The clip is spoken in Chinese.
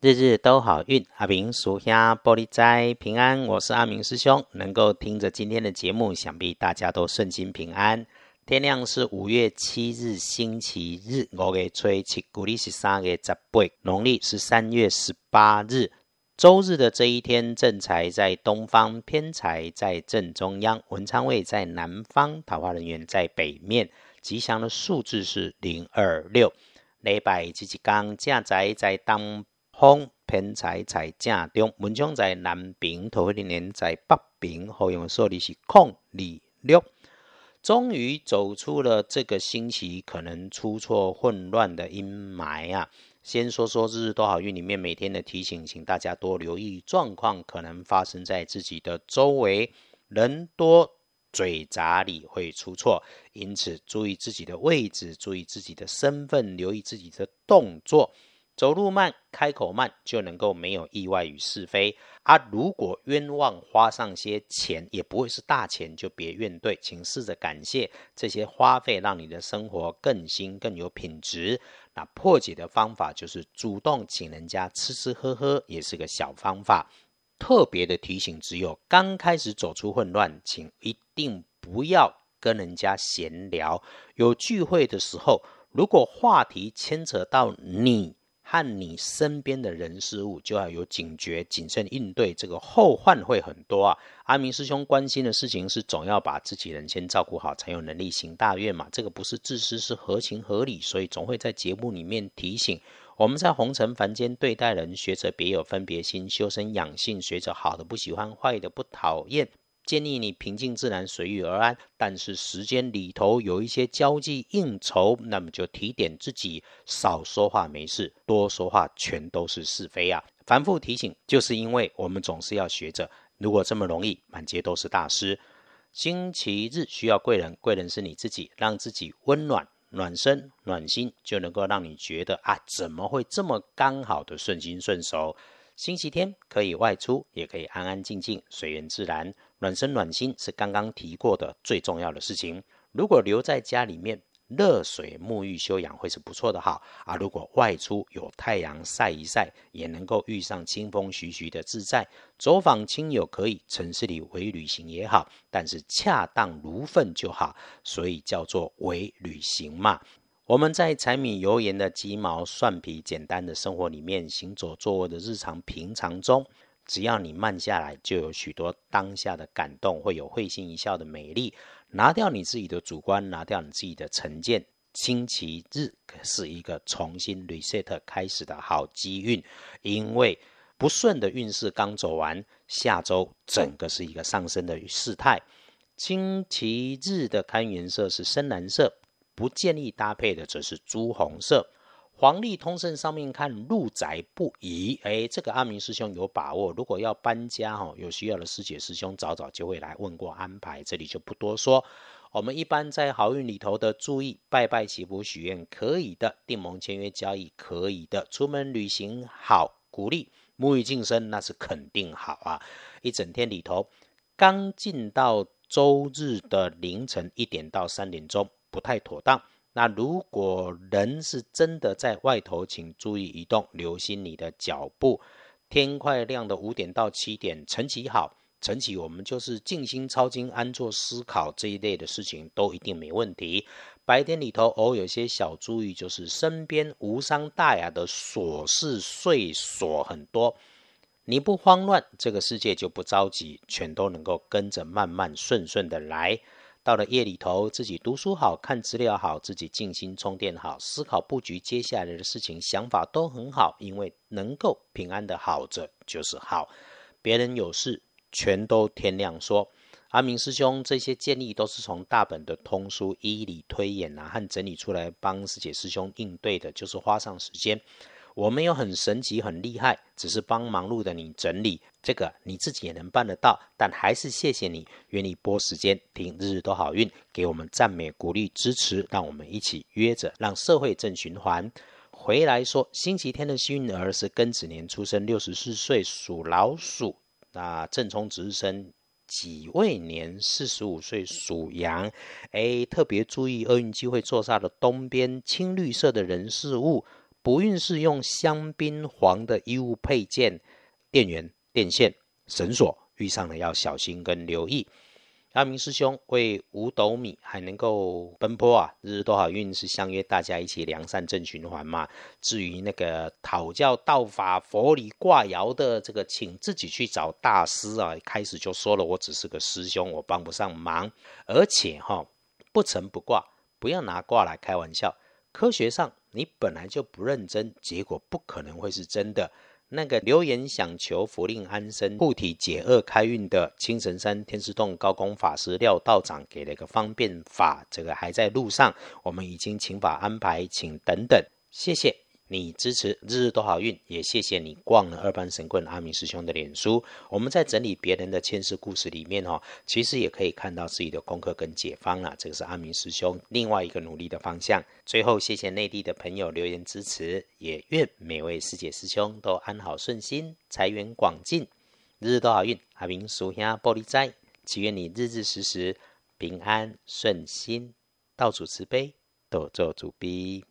日日都好运，阿明属下玻璃斋平安。我是阿明师兄，能够听着今天的节目，想必大家都顺心平安。天亮是五月七日星期日，我给吹起，古历是三月十八，农历是三月十八日，周日的这一天，正财在东方，偏财在正中央，文昌位在南方，桃花人员在北面。吉祥的数字是零二六。礼拜这一天，正宅在当。风偏财在正中，文昌在南边，桃花年在北边，好用数字是空二六。终于走出了这个星期可能出错混乱的阴霾啊！先说说日日多好运里面每天的提醒，请大家多留意状况可能发生在自己的周围，人多嘴杂里会出错，因此注意自己的位置，注意自己的身份，留意自己的动作。走路慢，开口慢，就能够没有意外与是非。啊，如果冤枉花上些钱，也不会是大钱，就别怨对，请试着感谢这些花费，让你的生活更新更有品质。那破解的方法就是主动请人家吃吃喝喝，也是个小方法。特别的提醒，只有刚开始走出混乱，请一定不要跟人家闲聊。有聚会的时候，如果话题牵扯到你。和你身边的人事物就要有警觉、谨慎应对，这个后患会很多啊。阿明师兄关心的事情是，总要把自己人先照顾好，才有能力行大愿嘛。这个不是自私，是合情合理，所以总会在节目里面提醒我们在红尘凡间对待人，学着别有分别心，修身养性，学着好的不喜欢，坏的不讨厌。建议你平静自然，随遇而安。但是时间里头有一些交际应酬，那么就提点自己少说话没事，多说话全都是是非啊！反复提醒，就是因为我们总是要学着，如果这么容易，满街都是大师。星期日需要贵人，贵人是你自己，让自己温暖、暖身、暖心，就能够让你觉得啊，怎么会这么刚好的顺心顺手？星期天可以外出，也可以安安静静，随缘自然。暖身暖心是刚刚提过的最重要的事情。如果留在家里面，热水沐浴休养会是不错的哈。啊，如果外出有太阳晒一晒，也能够遇上清风徐徐的自在。走访亲友可以，城市里微旅行也好，但是恰当如粪就好，所以叫做微旅行嘛。我们在柴米油盐的鸡毛蒜皮简单的生活里面，行走坐卧的日常平常中。只要你慢下来，就有许多当下的感动，会有会心一笑的美丽。拿掉你自己的主观，拿掉你自己的成见。星期日是一个重新 reset 开始的好机运，因为不顺的运势刚走完，下周整个是一个上升的事态。星期日的看颜色是深蓝色，不建议搭配的则是朱红色。黄历通胜上面看入宅不宜，哎，这个阿明师兄有把握。如果要搬家哈，有需要的师姐师兄早早就会来问过安排，这里就不多说。我们一般在好运里头的注意，拜拜祈福许愿可以的，订盟签约交易可以的，出门旅行好，鼓励沐浴净身那是肯定好啊。一整天里头，刚进到周日的凌晨一点到三点钟不太妥当。那如果人是真的在外头，请注意移动，留心你的脚步。天快亮的五点到七点，晨起好，晨起我们就是静心抄经、安坐思考这一类的事情都一定没问题。白天里头偶有些小注意，就是身边无伤大雅的琐事碎琐很多，你不慌乱，这个世界就不着急，全都能够跟着慢慢顺顺的来。到了夜里头，自己读书好看资料好，自己静心充电好，思考布局接下来的事情，想法都很好，因为能够平安的好着就是好。别人有事，全都天亮说。阿明师兄这些建议都是从大本的通书一理推演啊和整理出来帮师姐师兄应对的，就是花上时间。我没有很神奇、很厉害，只是帮忙碌的你整理这个，你自己也能办得到。但还是谢谢你愿意拨时间听日日都好运，给我们赞美、鼓励、支持，让我们一起约着，让社会正循环。回来说，星期天的幸运儿是庚子年出生，六十四岁属老鼠。那正冲值日生己未年，四十五岁属羊。哎，特别注意厄运机会坐煞的东边青绿色的人事物。不运是用香槟黄的衣物配件、电源、电线、绳索，遇上了要小心跟留意。阿明师兄为五斗米还能够奔波啊，日日都好运是相约大家一起良善正循环嘛。至于那个讨教道法、佛理挂爻的这个，请自己去找大师啊。开始就说了，我只是个师兄，我帮不上忙。而且哈，不成不挂，不要拿卦来开玩笑。科学上你本来就不认真，结果不可能会是真的。那个留言想求福令安身、护体解厄开运的青城山天师洞高功法师廖道长给了一个方便法，这个还在路上，我们已经请法安排，请等等，谢谢。你支持日日都好运，也谢谢你逛了二班神棍阿明师兄的脸书。我们在整理别人的前世故事里面哦，其实也可以看到自己的功课跟解方了。这个是阿明师兄另外一个努力的方向。最后，谢谢内地的朋友留言支持，也愿每位师姐师兄都安好顺心，财源广进，日日都好运。阿明叔兄玻璃斋，祈愿你日日时时平安顺心，道主慈悲，多做主逼。